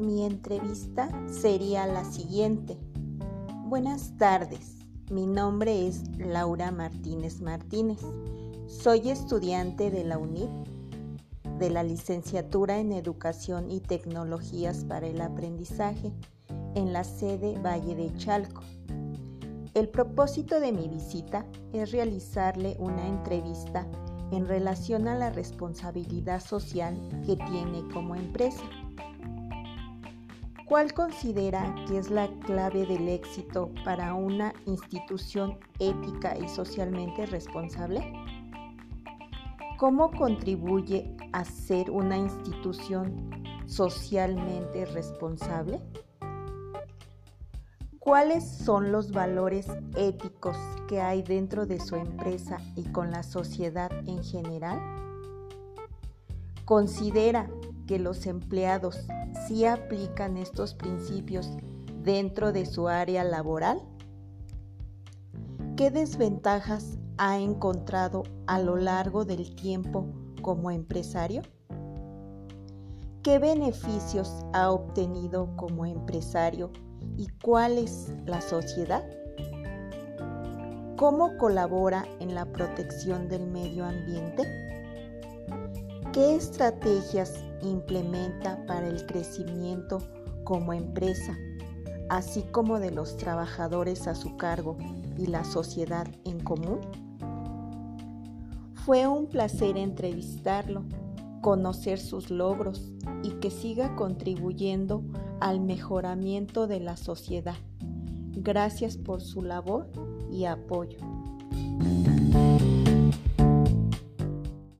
Mi entrevista sería la siguiente. Buenas tardes, mi nombre es Laura Martínez Martínez. Soy estudiante de la UNIT de la licenciatura en Educación y Tecnologías para el Aprendizaje en la sede Valle de Chalco. El propósito de mi visita es realizarle una entrevista en relación a la responsabilidad social que tiene como empresa. ¿Cuál considera que es la clave del éxito para una institución ética y socialmente responsable? ¿Cómo contribuye a ser una institución socialmente responsable? ¿Cuáles son los valores éticos que hay dentro de su empresa y con la sociedad en general? ¿Considera que los empleados sí aplican estos principios dentro de su área laboral? ¿Qué desventajas ha encontrado a lo largo del tiempo como empresario? ¿Qué beneficios ha obtenido como empresario y cuál es la sociedad? ¿Cómo colabora en la protección del medio ambiente? ¿Qué estrategias implementa para el crecimiento como empresa, así como de los trabajadores a su cargo y la sociedad en común? Fue un placer entrevistarlo, conocer sus logros y que siga contribuyendo al mejoramiento de la sociedad. Gracias por su labor y apoyo.